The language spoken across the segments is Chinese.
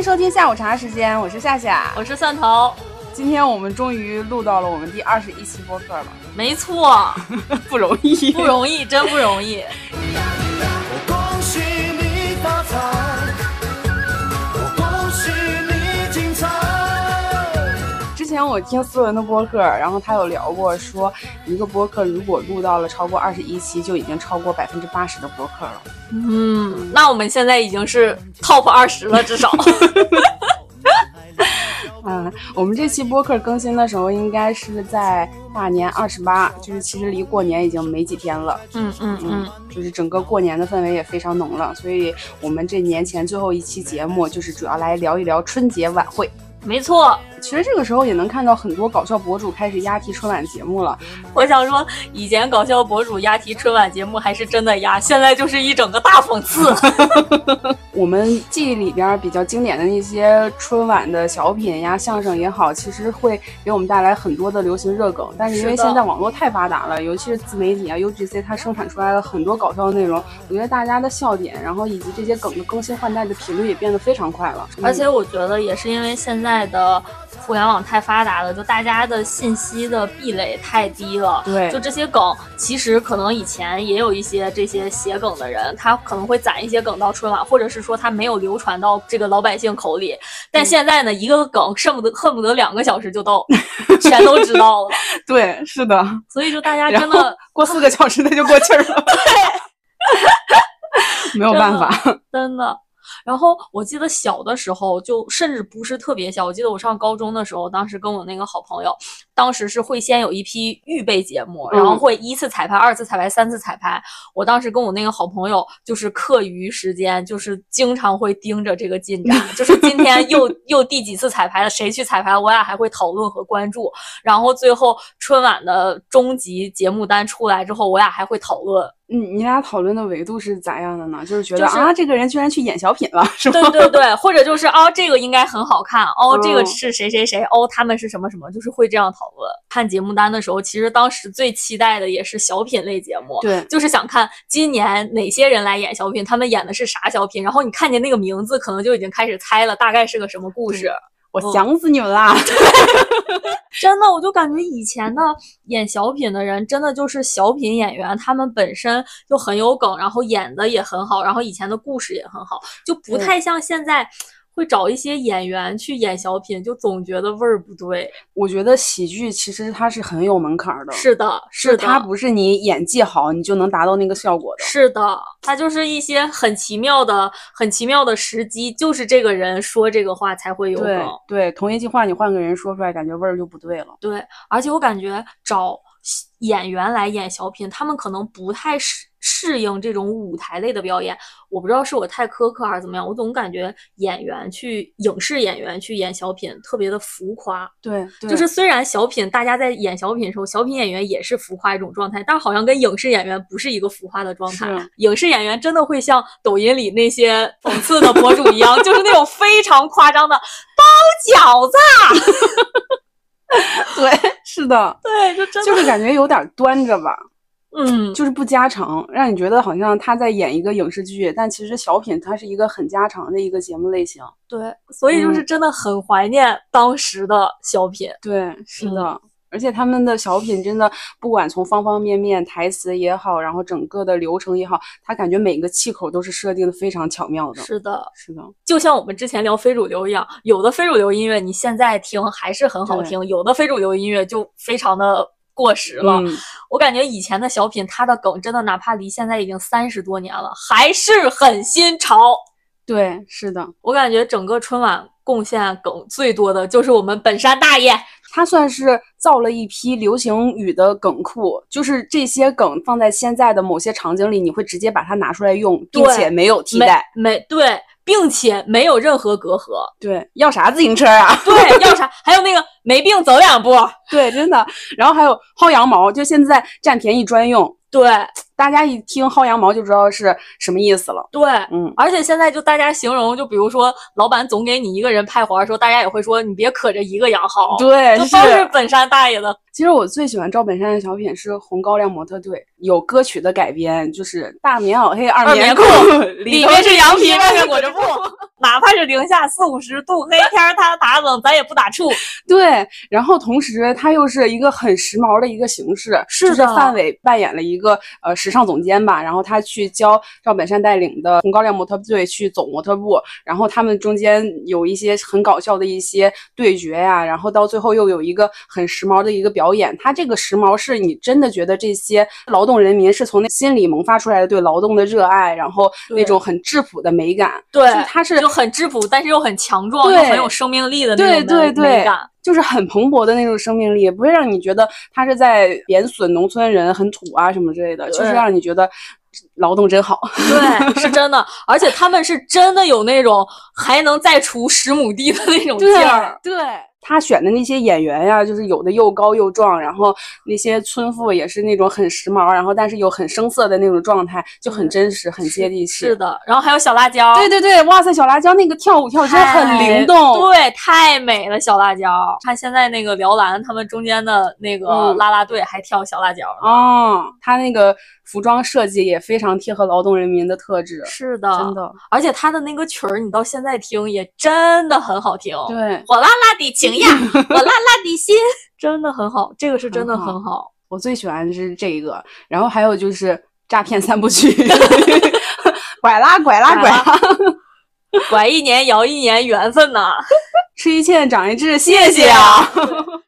迎收听下午茶时间，我是夏夏，我是蒜头。今天我们终于录到了我们第二十一期播客了，没错，不容易，不容易，真不容易。前我听思文的播客，然后他有聊过，说一个播客如果录到了超过二十一期，就已经超过百分之八十的播客了。嗯，那我们现在已经是 top 二十了，至少。嗯，我们这期播客更新的时候应该是在大年二十八，就是其实离过年已经没几天了。嗯嗯嗯，就是整个过年的氛围也非常浓了，所以我们这年前最后一期节目就是主要来聊一聊春节晚会。没错，其实这个时候也能看到很多搞笑博主开始押题春晚节目了。我想说，以前搞笑博主押题春晚节目还是真的押，现在就是一整个大讽刺。我们记忆里边比较经典的那些春晚的小品呀、相声也好，其实会给我们带来很多的流行热梗。但是因为现在网络太发达了，尤其是自媒体啊、UGC，它生产出来了很多搞笑的内容。我觉得大家的笑点，然后以及这些梗的更新换代的频率也变得非常快了。而且我觉得也是因为现在的。互联网太发达了，就大家的信息的壁垒太低了。对，就这些梗，其实可能以前也有一些这些写梗的人，他可能会攒一些梗到春晚，或者是说他没有流传到这个老百姓口里。但现在呢，一个梗恨不得恨不得两个小时就到，全都知道了。对，是的。所以就大家真的过四个小时那就过气儿了。对，没有办法，真的。然后我记得小的时候，就甚至不是特别小。我记得我上高中的时候，当时跟我那个好朋友，当时是会先有一批预备节目，然后会一次彩排、二次彩排、三次彩排。我当时跟我那个好朋友，就是课余时间，就是经常会盯着这个进展，就是今天又 又第几次彩排了，谁去彩排，我俩还会讨论和关注。然后最后春晚的终极节目单出来之后，我俩还会讨论。你你俩讨论的维度是咋样的呢？就是觉得啊，这个人居然去演小品了，是吗？对对对，或者就是哦，这个应该很好看哦，这个是谁谁谁哦，他们是什么什么，就是会这样讨论。看节目单的时候，其实当时最期待的也是小品类节目，对，就是想看今年哪些人来演小品，他们演的是啥小品，然后你看见那个名字，可能就已经开始猜了，大概是个什么故事。我想死你们啦！真的，我就感觉以前的演小品的人，真的就是小品演员，他们本身就很有梗，然后演的也很好，然后以前的故事也很好，就不太像现在。会找一些演员去演小品，就总觉得味儿不对。我觉得喜剧其实它是很有门槛的。是的，是的，它不是你演技好你就能达到那个效果的。是的，它就是一些很奇妙的、很奇妙的时机，就是这个人说这个话才会有梗。对，同一句话你换个人说出来，感觉味儿就不对了。对，而且我感觉找演员来演小品，他们可能不太适。适应这种舞台类的表演，我不知道是我太苛刻还是怎么样，我总感觉演员去影视演员去演小品特别的浮夸。对，就是虽然小品大家在演小品的时候，小品演员也是浮夸一种状态，但好像跟影视演员不是一个浮夸的状态。影视演员真的会像抖音里那些讽刺的博主一样，就是那种非常夸张的包饺子。对，是的，对，就真的就是感觉有点端着吧。嗯，就是不加长，让你觉得好像他在演一个影视剧，但其实小品它是一个很家常的一个节目类型。对，所以就是真的很怀念当时的小品。对，是的，而且他们的小品真的不管从方方面面，台词也好，然后整个的流程也好，他感觉每个气口都是设定的非常巧妙的。是的，是的，就像我们之前聊非主流一样，有的非主流音乐你现在听还是很好听，有的非主流音乐就非常的。过时了，我感觉以前的小品，它的梗真的哪怕离现在已经三十多年了，还是很新潮。对，是的，我感觉整个春晚贡献梗最多的就是我们本山大爷，他算是造了一批流行语的梗库，就是这些梗放在现在的某些场景里，你会直接把它拿出来用，并且没有替代，没对。并且没有任何隔阂，对，要啥自行车啊？对，要啥？还有那个没病走两步，对，真的。然后还有薅羊毛，就现在占便宜专用，对，大家一听薅羊毛就知道是什么意思了。对，嗯，而且现在就大家形容，就比如说老板总给你一个人派活儿的时候，大家也会说你别可着一个羊薅，对，就都是本山大爷的。其实我最喜欢赵本山的小品是《红高粱模特队》，有歌曲的改编，就是大棉袄黑二棉裤里头面是羊皮，外面裹着布，哪怕是零下四五十度黑天儿，他打冷咱也不打怵。对，然后同时他又是一个很时髦的一个形式，就是是的范伟扮演了一个呃时尚总监吧，然后他去教赵本山带领的红高粱模特队去走模特步，然后他们中间有一些很搞笑的一些对决呀、然后到最后又有一个很时髦的一个表演，他这个时髦是你真的觉得这些劳动人民是从那心里萌发出来的对劳动的热爱，然后那种很质朴的美感，对就他是就很质朴，但是又很强壮，又很有生命力的那种美对对。美感。就是很蓬勃的那种生命力，不会让你觉得他是在贬损农村人很土啊什么之类的，就是让你觉得劳动真好。对，是真的，而且他们是真的有那种还能再锄十亩地的那种劲儿。对他选的那些演员呀，就是有的又高又壮，然后那些村妇也是那种很时髦，然后但是又很生涩的那种状态，就很真实，很接地气。是的，然后还有小辣椒，对对对，哇塞，小辣椒那个跳舞跳得真的很灵动。对，太美了，小辣椒。看现在那个辽篮他们中间的那个嗯啦啦队还跳小辣椒呢。哦，他那个服装设计也非常贴合劳动人民的特质，是的，真的。而且他的那个曲儿，你到现在听也真的很好听。对，火辣辣的情呀，我辣辣的心，真的很好，这个是真的很好很好。我最喜欢的是这个，然后还有就是诈骗三部曲，拐啦拐啦拐啦，拐 一年摇一年，缘分呐。吃一堑长一智，谢谢啊！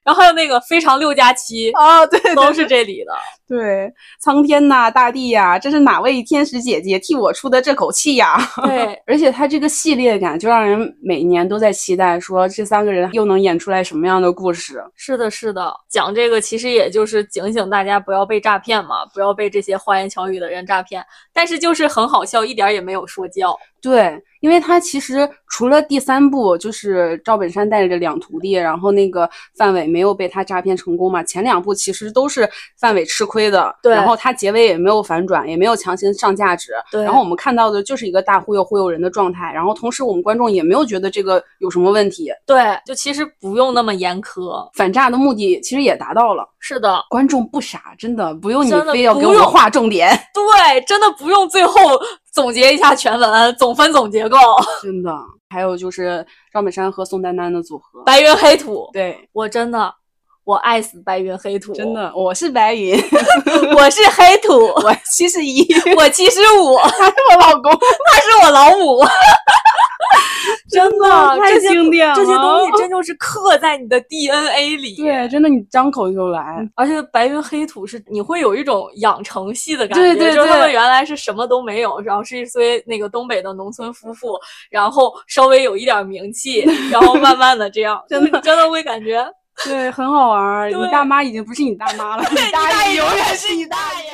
然后还有那个非常六加七，啊，对对都是这里的。对，苍天呐，大地呀，这是哪位天使姐姐替我出的这口气呀？对，而且它这个系列感就让人每年都在期待，说这三个人又能演出来什么样的故事？是的，是的，讲这个其实也就是警醒大家不要被诈骗嘛，不要被这些花言巧语的人诈骗。但是就是很好笑，一点儿也没有说教。对，因为他其实除了第三部，就是赵本山带着两徒弟，然后那个范伟没有被他诈骗成功嘛，前两部其实都是范伟吃亏的，对然后他结尾也没有反转，也没有强行上价值，对然后我们看到的就是一个大忽悠忽悠人的状态，然后同时我们观众也没有觉得这个有什么问题，对，就其实不用那么严苛。反诈的目的其实也达到了，是的，观众不傻，真的不用你非要给我们不用划重点，对，真的不用最后总结一下全文，总分总结构。真的。还有就是赵本山和宋丹丹的组合，白云黑土，对，我真的我爱死白云黑土，真，的，我是白云，我是黑土，我七十一。我七十五，他是我老公，他是我老母。真的，太这些经典了。这些东西 真就是刻在你的 DNA 里。对，真的你张口就来。而且白云黑土是你会有一种养成系的感觉，对对就是他们原来是什么都没有，然后是一堆那个东北的农村夫妇，然后稍微有一点名气，然后慢慢的这样，真的真的会感觉对，很好玩儿。你大妈已经不是你大妈了，你大爷永远是你大爷。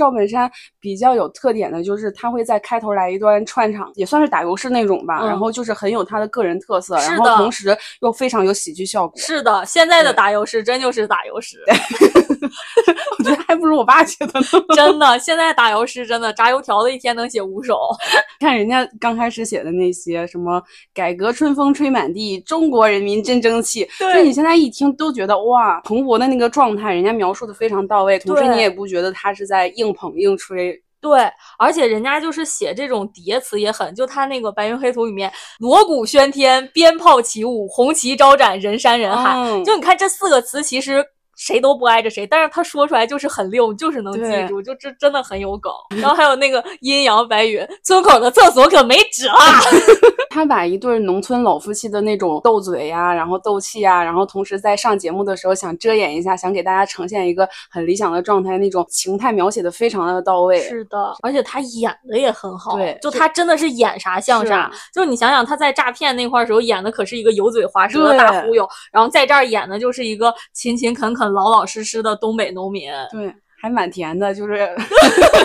爷。赵本山比较有特点的就是他会在开头来一段串场，也算是打油诗那种吧，嗯然后就是很有他的个人特色，然后同时又非常有喜剧效果。是的，现在的打油诗真就是打油诗，我觉得还不如我爸写的呢。真的，现在打油诗真的炸油条的一天能写五首。看人家刚开始写的那些什么“改革春风吹满地，中国人民真争气”，对就你现在一听都觉得哇，蓬勃的那个状态，人家描述的非常到位，同时你也不觉得他是在硬捧硬吹。对，而且人家就是写这种叠词也很，就他那个《白云黑土》里面，锣鼓喧天，鞭炮起舞，红旗招展，人山人海。嗯就你看这四个词，其实谁都不挨着谁，但是他说出来就是很溜，就是能记住，就这真的很有梗。然后还有那个阴阳白云，村口的厕所可没纸啊。他把一对农村老夫妻的那种斗嘴呀、然后斗气呀、然后同时在上节目的时候想遮掩一下，想给大家呈现一个很理想的状态，那种情态描写的非常的到位。是的，而且他演的也很好，对就他真的是演啥像啥。就你想想，他在诈骗那块儿时候演的可是一个油嘴滑舌的大忽悠，然后在这儿演的就是一个勤勤恳恳、老老实实的东北农民。对，还蛮甜的，就是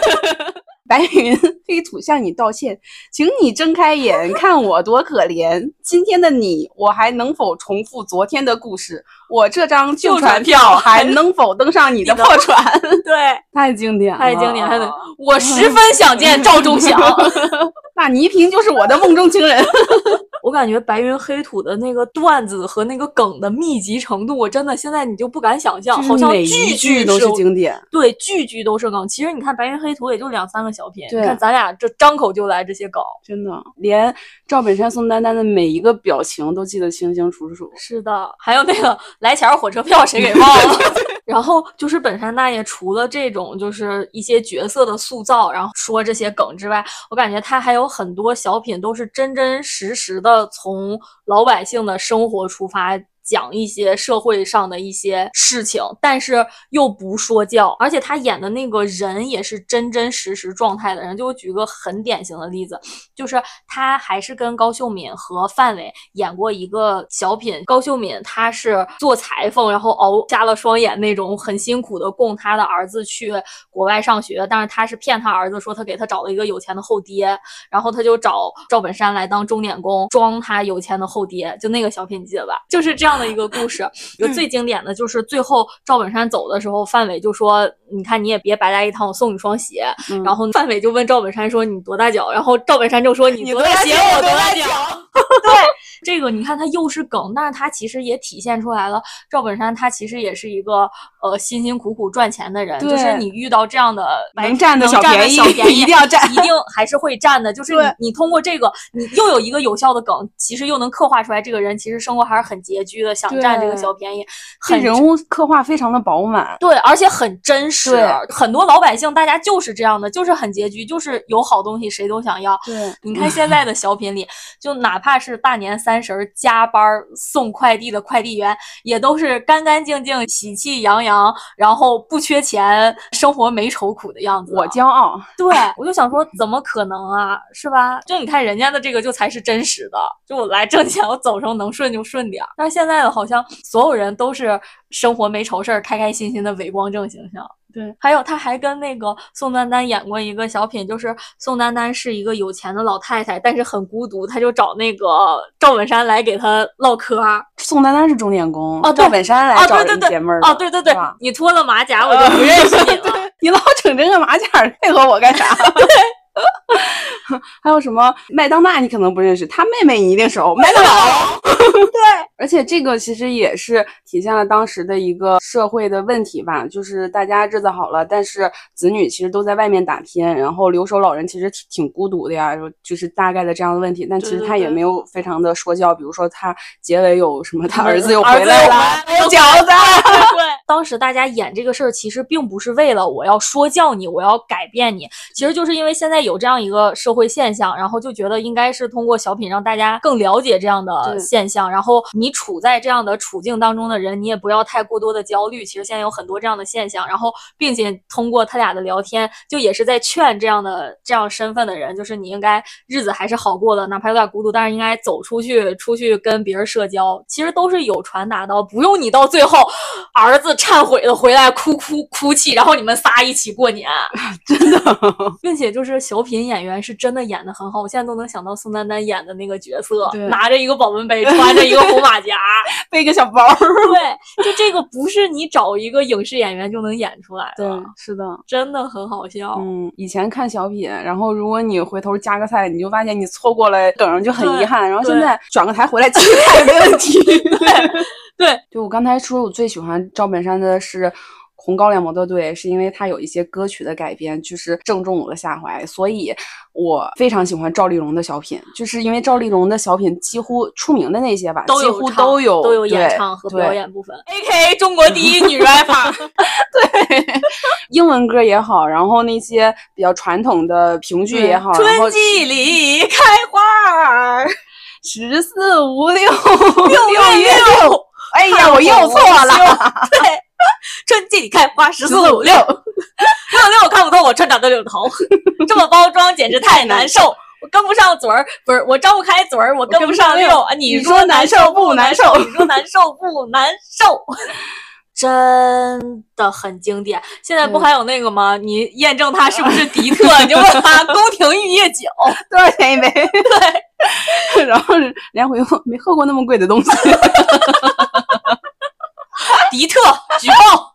白云黑土向你道歉，请你睁开眼，看我多可怜。今天的你，我还能否重复昨天的故事？我这张旧船票还能否登上你的破船？对，太经典了，太经典，太经典。我十分想见赵忠祥。那倪萍就是我的梦中情人。我感觉白云黑土的那个段子和那个梗的密集程度，我真的现在你就不敢想象，好像每一句句都是经典。对，句句都是梗。其实你看白云黑土也就两三个小品，对你看咱俩这张口就来这些梗。真的，连赵本山、宋丹丹的每一个表情都记得清清楚楚。是的，还有那个来钱儿火车票谁给忘了？然后就是本山大爷除了这种就是一些角色的塑造，然后说这些梗之外，我感觉他还有很多小品都是真真实实的从老百姓的生活出发。讲一些社会上的一些事情，但是又不说教，而且他演的那个人也是真真实实状态的人。就我举个很典型的例子，就是他还是跟高秀敏和范伟演过一个小品。高秀敏她是做裁缝，然后熬瞎了双眼那种，很辛苦的供他的儿子去国外上学，但是他是骗他儿子说他给他找了一个有钱的后爹，然后他就找赵本山来当钟点工，装他有钱的后爹。就那个小品记得吧？就是这样。的一个故事，就最经典的就是最后赵本山走的时候，范伟就说：“你看你也别白来一趟，我送你双鞋。嗯然后范伟就问赵本山说：“你多大脚？”然后赵本山就说：“你多大鞋，我多大脚。”对，这个你看他又是梗，但是他其实也体现出来了，赵本山他其实也是一个呃辛辛苦苦赚钱的人，就是你遇到这样的能占的小便宜小便 宜一定要占一定还是会占的。就是你你通过这个，你又有一个有效的梗，其实又能刻画出来这个人其实生活还是很拮据的，想占这个小便宜，这很人物刻画非常的饱满。对，而且很真实对。很多老百姓大家就是这样的，就是很拮据，就是有好东西谁都想要。对，你看现在的小品里，就哪怕是大年三十儿加班儿送快递的快递员，也都是干干净净、喜气洋洋，然后不缺钱，生活没愁苦的样子。我骄傲。对，我就想说，怎么可能啊，是吧？就你看人家的这个，就才是真实的。就我来挣钱，我走时候能顺就顺点儿。但是现在的好像所有人都是生活没愁事儿，开开心心的伪光正形象。对，还有他还跟那个宋丹丹演过一个小品，就是宋丹丹是一个有钱的老太太，但是很孤独，她就找那个赵本山来给她唠嗑。宋丹丹是钟点工，哦赵本山来啊，找人对对对，解闷儿的哦，对对对，你脱了马甲，我就不认识你了。你老整这个马甲配合我干啥？对。还有什么麦当娜，你可能不认识，他妹妹你一定熟，麦当劳。对，而且这个其实也是体现了当时的一个社会的问题吧，就是大家日子好了，但是子女其实都在外面打拼，然后留守老人其实挺挺孤独的呀，就是大概的这样的问题。但其实他也没有非常的说教，比如说他结尾有什么，他儿子又回来了，饺子。对，当时大家演这个事儿，其实并不是为了我要说教你，我要改变你，其实就是因为现在有这样一个社会现象，然后就觉得应该是通过小品让大家更了解这样的现象，然后你处在这样的处境当中的人，你也不要太过多的焦虑。其实现在有很多这样的现象，然后并且通过他俩的聊天，就也是在劝这样的这样身份的人，就是你应该日子还是好过的，哪怕有点孤独，但是应该走出去，出去跟别人社交，其实都是有传达到，不用你到最后儿子忏悔的回来哭哭哭泣，然后你们仨一起过年，真的，并且就是小品演员是真的演的很好，我现在都能想到宋丹丹演的那个角色，拿着一个保温杯，穿着一个红马甲，背个小包儿。对，就这个不是你找一个影视演员就能演出来对的，，是的。真的很好笑。嗯，以前看小品，然后如果你回头加个菜，你就发现你错过了梗，就很遗憾。然后现在转个台回来继续看也没问题。对，就我刚才说，我最喜欢赵本山的是《红高粱模特队》，是因为他有一些歌曲的改编，就是正中我的下怀，所以我非常喜欢赵丽蓉的小品，就是因为赵丽蓉的小品几乎出名的那些吧，几乎都有唱都有都有演唱和表演部分。A K A 中国第一女 rapper，对英文歌也好，然后那些比较传统的评剧也好，春季里开花儿，十四五六六月月六，哎呀，我又错了，对，春季里开花，十四五六，六六我看不透我船长的柳头，这么包装简直太难受。我跟不上嘴儿，不是我张不开嘴儿，我跟不上六。啊，你你说难受不难受你说难受不难受？真的很经典。现在不还有那个吗？你验证它是不是迪特，你就问他宫廷玉液酒。多少钱一杯？对，然后连回复没喝过那么贵的东西。迪特举报。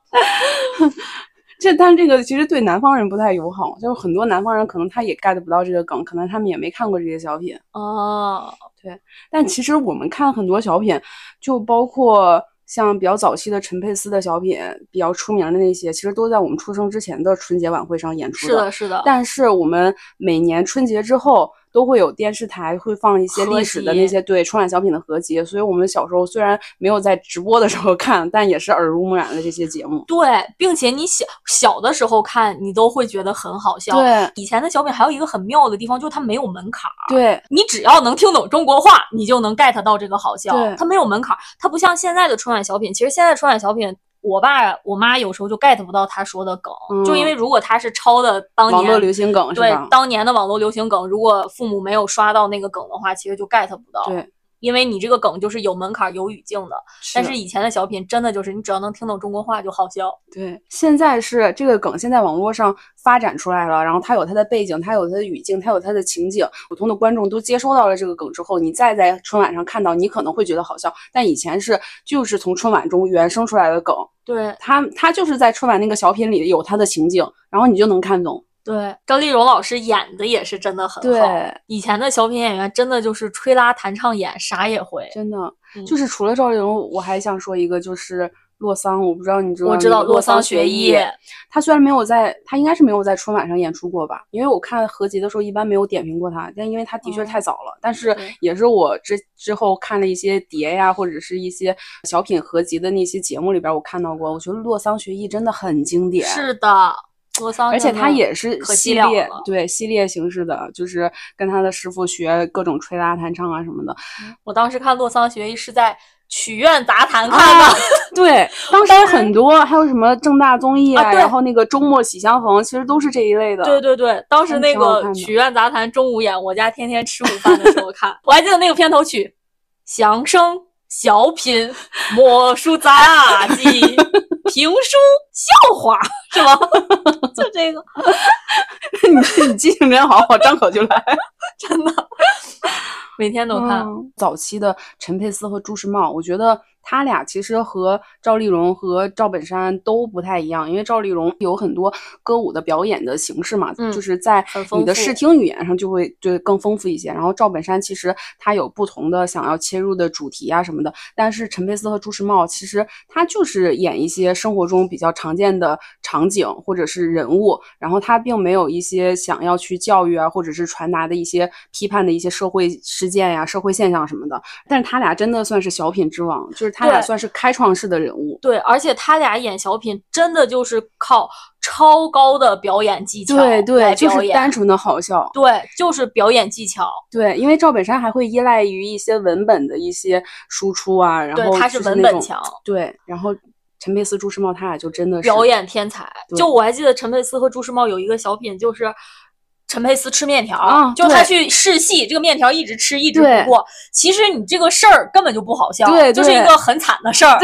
这但这个其实对南方人不太友好，就是很多南方人可能他也 get 不到这个梗，可能他们也没看过这些小品。哦，对但其实我们看很多小品，就包括像比较早期的陈佩斯的小品，比较出名的那些，其实都在我们出生之前的春节晚会上演出是的，是的。但是我们每年春节之后都会有电视台会放一些历史的那些对春晚小品的合集，所以我们小时候虽然没有在直播的时候看，但也是耳濡目染的这些节目。对，并且你小小的时候看，你都会觉得很好笑。对以前的小品还有一个很妙的地方，就是它没有门槛儿。对你只要能听懂中国话，你就能 get 到这个好笑对。它没有门槛儿，它不像现在的春晚小品。其实现在春晚小品，我爸我妈有时候就 get 不到他说的梗，就因为如果他是抄的当年网络流年。行梗对？当年的网络流行梗，如果父母没有刷到那个梗的话，其实就 get 不到。对，因为你这个梗就是有门槛儿、有语境的。但是以前的小品真的就是你只要能听懂中国话就好笑。对，现在是这个梗，现在网络上发展出来了，然后它有它的背景，它有它的语境，它有它的情景，普通的观众都接收到了这个梗之后，你再在春晚上看到，你可能会觉得好笑，但以前是就是从春晚中原生出来的梗，对它它就是在春晚那个小品里有它的情景，然后你就能看懂。对，赵丽蓉老师演的也是真的很好。对，以前的小品演员真的就是吹拉弹唱演，啥也会。真的，嗯就是除了赵丽蓉，我还想说一个，就是洛桑，我不知道你知道我知道洛桑学学艺艺，他虽然没有在，他应该是没有在春晚上演出过吧？因为我看合集的时候一般没有点评过他，但因为他的确哦太早了。但是也是我之之后看了一些碟呀，或者是一些小品合集的那些节目里边，我看到过。我觉得洛桑学艺真的很经典，是的，洛桑而且他也是系列对系列形式的，就是跟他的师傅学各种吹拉弹唱啊什么的。我当时看洛桑学艺是在曲苑杂谈看啊的。对，当时很多，还有什么正大综艺啊对然后那个周末喜相逢，其实都是这一类的。对对对，当时那个曲苑杂谈中午演，我家天天吃午饭的时候看，我还记得那个片头曲，响声、小品、魔术杂技、评书、笑话，是吗？就这个，你你记性真好，我张口就来。真的，每天都看。嗯早期的陈佩斯和朱时茂，我觉得他俩其实和赵丽蓉和赵本山都不太一样，因为赵丽蓉有很多歌舞的表演的形式嘛，嗯就是在你的视听语言上就会就更丰富一些。然后赵本山其实他有不同的想要切入的主题啊什么的，但是陈佩斯和朱时茂其实他就是演一些生活中比较常见的场景或者是人物，然后他并没有一些想要去教育啊或者是传达的一些批判的一些社会事件呀、社会现象什么的。但是他俩真的算是小品之王，就是他俩算是开创式的人物。对，而且他俩演小品真的就是靠超高的表演技巧对对，就是单纯的好笑。对，就是表演技巧。对，因为赵本山还会依赖于一些文本的一些输出啊，然对后他是文本强。对，然后陈佩斯、朱时茂他俩就真的是表演天才。就我还记得陈佩斯和朱时茂有一个小品，就是陈佩斯吃面条，啊就他去试戏，这个面条一直吃一直对不过。其实你这个事儿根本就不好笑，对就是一个很惨的事儿。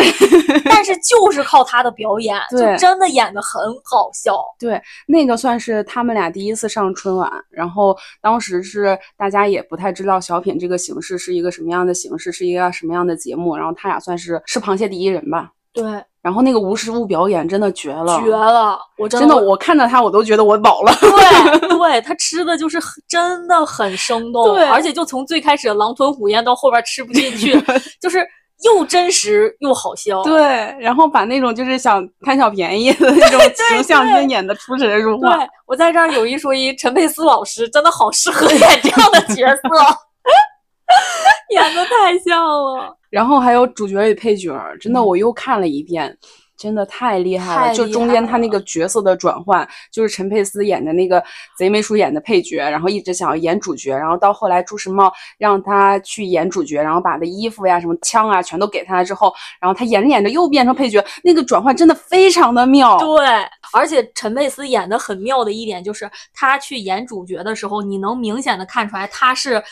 但是就是靠他的表演，就真的演的很好笑。对那个算是他们俩第一次上春晚，然后当时是大家也不太知道小品这个形式是一个什么样的形式，是一个什么样的节目，然后他俩算是吃螃蟹第一人吧。对，然后那个无实物表演真的绝了，绝了！我真真的，我我看到他我都觉得我饱了。对对，他吃的就是真的很生动，对而且就从最开始狼吞虎咽到后边吃不进 去，就是又真实又好笑。对，然后把那种就是想贪小便宜的那种形象对真演的出神入化。对我在这儿有一说一，陈佩斯老师真的好适合演这样的角色，演的太像了。然后还有主角与配角儿，真的嗯我又看了一遍，真的太厉害了。就中间他那个角色的转换，就是陈佩斯演的那个贼眉鼠眼的配角，然后一直想要演主角，然后到后来朱时茂让他去演主角，然后把的衣服呀、什么枪啊全都给他之后，然后他演着演着又变成配角，那个转换真的非常的妙。对，而且陈佩斯演的很妙的一点就是，他去演主角的时候，你能明显的看出来他是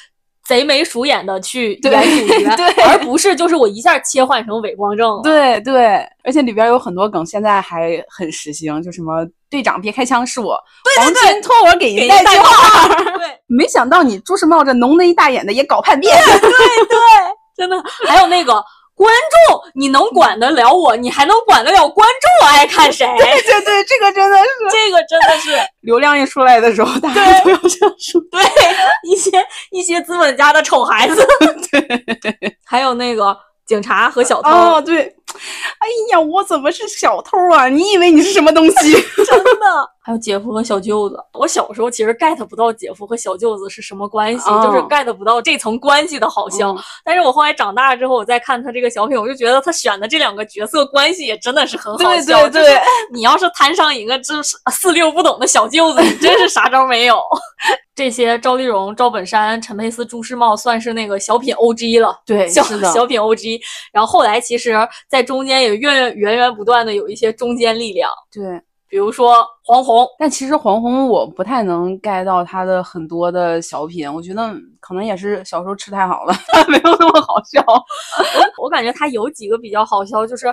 贼眉鼠眼的去对演主角，对而不是就是我一下切换成伪光正了。对对，而且里边有很多梗，现在还很时兴，就什么队长别开枪是我，黄金托我给您带句话。对没想到你朱时茂这浓眉大眼的也搞叛变。对对真的，还有那个观众，你能管得了我，你还能管得了观众爱看谁？对对对，这个真的是 这个真的是流量一出来的时候，大家都要这样说。对一些一些资本家的丑孩子。对，还有那个警察和小偷，哦，对，哎呀，我怎么是小偷啊？你以为你是什么东西？真的。还有姐夫和小舅子，我小时候其实 get 不到姐夫和小舅子是什么关系，哦就是 get 不到这层关系的好笑。嗯但是我后来长大之后，我再看他这个小品，我就觉得他选的这两个角色关系也真的是很好对笑。对对就是 你要是摊上一个这是 四六不懂的小舅子，你真是啥招没有。这些赵丽蓉、赵本山、陈佩斯、朱时茂算是那个小品 OG 了。对，小是的，小品 OG，然后后来其实，在中间也源源源源不断的有一些中间力量，对。比如说黄宏，但其实黄宏我不太能 get 到他的很多的小品，我觉得可能也是小时候吃太好了，没有那么好笑。我感觉他有几个比较好笑，就是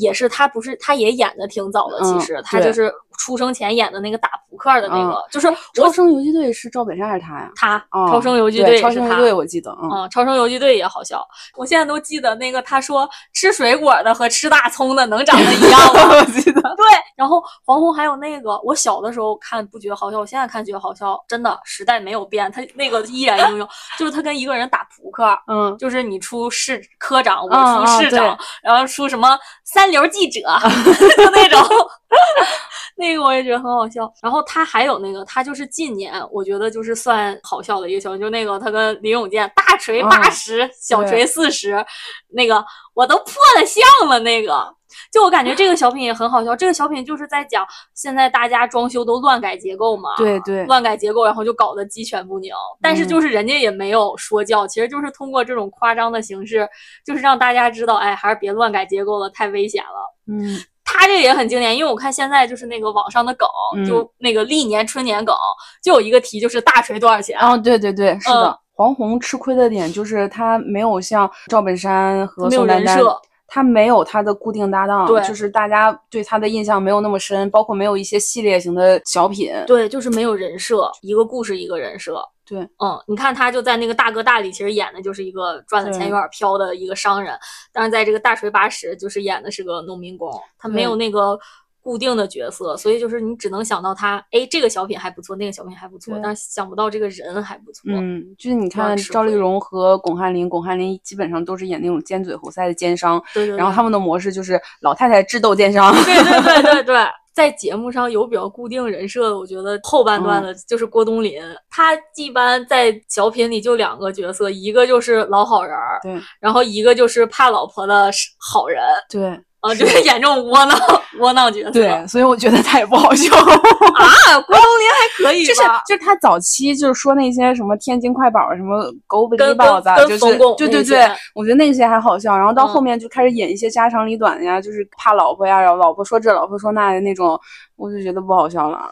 也是他不是他也演的挺早的，其嗯实他就是出生前演的那个打扑克的那个，嗯就是超我生游击队是赵本山还是他呀？他、哦超生游击队超生游击。队我记得，嗯，嗯，超生游击队也好笑，我现在都记得那个他说吃水果的和吃大葱的能长得一样吗？我记得。对，然后黄宏还有那个，我小的时候看不觉得好笑，我现在看觉得好笑，真的时代没有变，他那个依然应用，就是他跟一个人打扑克，嗯，就是你出市科长，我出市长，对然后出什么三流记者，就那种，那个我也觉得很好笑。然后他还有那个，他就是近年我觉得就是算好笑的一个小品，就那个他跟林永健大锤八嗯十、小锤四十，那个我都破了相了那个。就我感觉这个小品也很好笑，这个小品就是在讲现在大家装修都乱改结构嘛，对对乱改结构，然后就搞得鸡犬不宁。但是嗯就是人家也没有说教，其实就是通过这种夸张的形式，就是让大家知道，哎，还是别乱改结构了，太危险了。嗯，他这个也很经典，因为我看现在就是那个网上的梗，嗯就那个历年春年梗，就有一个题就是大锤多少钱？哦，对对对，是的。嗯黄宏吃亏的点就是他没有像赵本山和宋丹丹人设，他没有他的固定搭档，对就是大家对他的印象没有那么深，包括没有一些系列型的小品。对，就是没有人设，一个故事一个人设。对，嗯，你看他就在那个大哥大里，其实演的就是一个赚的钱有点飘的一个商人，但是在这个大锤八十，就是演的是个农民工，他没有那个固定的角色，所以就是你只能想到他，哎，这个小品还不错，那个小品还不错，但是想不到这个人还不错。嗯，就是你看赵丽蓉和巩汉林，巩汉林基本上都是演那种尖嘴猴腮的奸商，对对对。然后他们的模式就是老太太智斗奸商。对对对对 对，在节目上有比较固定人设的，我觉得后半段的就是郭冬临，他一般在小品里就两个角色，一个就是老好人儿，对然后一个就是怕老婆的好人，对啊，就是演这种窝囊窝囊角色。对，所以我觉得他也不好笑。啊，郭冬临还可以 就是？就是他早期就是说那些什么天津快宝什么狗不理跟包子对对对，我觉得那些还好笑。然后到后嗯面就开始演一些家长里短呀，就是怕老婆呀，然后老婆说这老婆说那的那种，我就觉得不好笑了。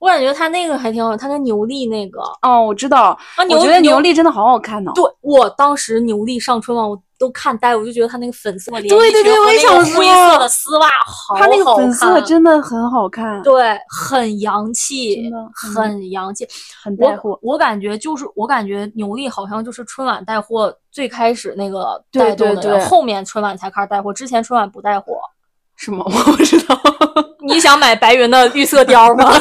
我感觉他那个还挺好，他跟牛莉那个哦，我知道，啊，牛我觉得牛牛莉真的好好看呢。对我当时牛莉上春晚，我都看呆，我就觉得她那个粉色连衣对对对我也裙和那个想灰说色的丝袜好她那个好粉色看真的很好看，对，很洋气很很洋气。很带货我。我感觉就是，我感觉牛莉好像就是春晚带货最开始那个对带动的人，对对后面春晚才开始带货，之前春晚不带货。是吗？我不知道。你想买白云的绿色貂吗？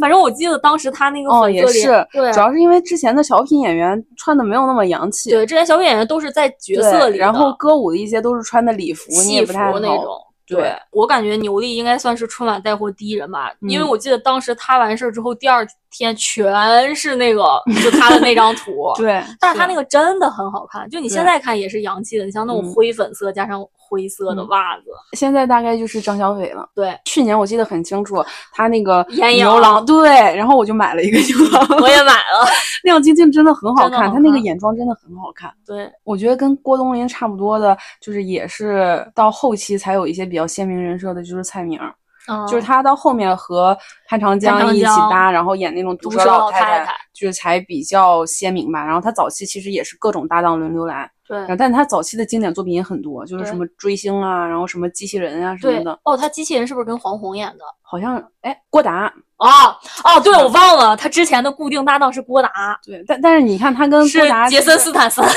反正我记得当时他那个哦，粉色也是，对主要是因为之前的小品演员穿的没有那么洋气，对，之前小品演员都是在角色里，然后歌舞的一些都是穿的礼服，你戏服也不太。那种。对我感觉牛莉应该算是春晚带货第一人吧，因为嗯我记得当时他完事儿之后，第二天全是那个就他的那张图。对，但是他那个真的很好看，就你现在看也是洋气的，你像那种嗯灰粉色加上灰色的嗯袜子，现在大概就是张小斐了。对去年我记得很清楚，他那个牛郎，对，然后我就买了一个牛郎。我也买了。亮晶晶真的很好看，她那个眼妆真的很好看。对，我觉得跟郭冬临差不多的，就是也是到后期才有一些比较鲜明人设的，就是蔡明就是他到后面和潘长江一起搭，然后演那种毒毒舌舌老太老太太就是才比较鲜明吧。然后他早期其实也是各种搭档轮流来，对但是他早期的经典作品也很多，就是什么追星啊，然后什么机器人啊什么对的，哦，他机器人是不是跟黄宏演的？好像哎郭达哦哦，对，我忘了，他之前的固定搭档是郭达，对，但但是你看他跟是郭达杰森斯坦森。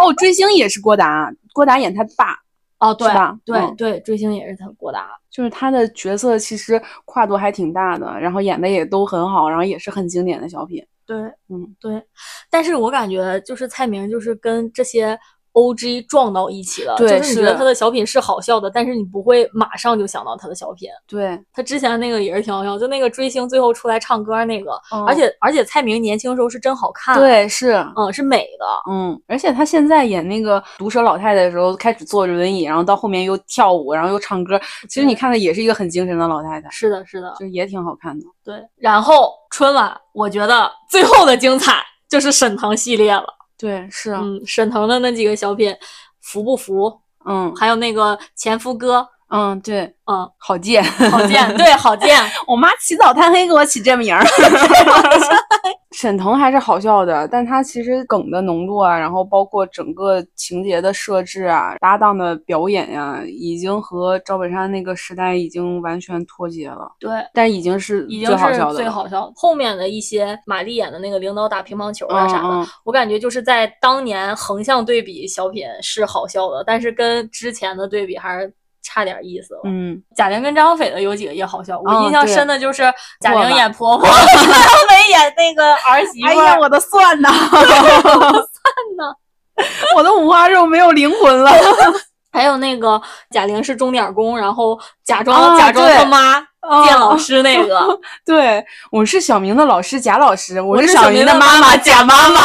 哦，追星也是郭达，郭达演他爸，哦，对对嗯对，追星也是他郭达。就是他的角色其实跨度还挺大的，然后演的也都很好，然后也是很经典的小品。对，嗯，对，但是我感觉就是蔡明就是跟这些 O G 撞到一起了，对就是你觉得他的小品是好笑的，但是你不会马上就想到他的小品。对，他之前那个也是挺好笑，就那个追星最后出来唱歌那个，嗯而且而且蔡明年轻时候是真好看，，对是，嗯，是美的，嗯，而且他现在演那个毒舌老太太的时候，开始坐着轮椅，然后到后面又跳舞，然后又唱歌，其实你看的也是一个很精神的老太太，是的，是的，就也挺好看的。对。然后春晚，我觉得最后的精彩就是沈腾系列了，对，是，嗯，沈腾的那几个小品，服不服？嗯。还有那个前夫哥，嗯，对，嗯，郝建，郝建，对，郝建，我妈起早贪黑给我起这名儿。沈腾还是好笑的，但他其实梗的浓度啊，然后包括整个情节的设置啊，搭档的表演呀、已经和赵本山那个时代已经完全脱节了。对，但已经是已经是最好笑的，最好笑的。后面的一些马丽演的那个领导打乒乓球啊啥的，嗯嗯我感觉就是在当年横向对比小品是好笑的，但是跟之前的对比还是差点意思了。嗯，贾玲跟张斐的有几个也好笑，我哦印象深的就是贾玲演婆婆，张飞演那个儿媳妇儿。哎呀，我的蒜呐，呢我的五花肉没有灵魂了。还有那个贾玲是钟点工，然后假装、啊假装对他妈哦见老师那个，对，我是小明的老师贾老师，我是小明的妈妈妈贾妈妈，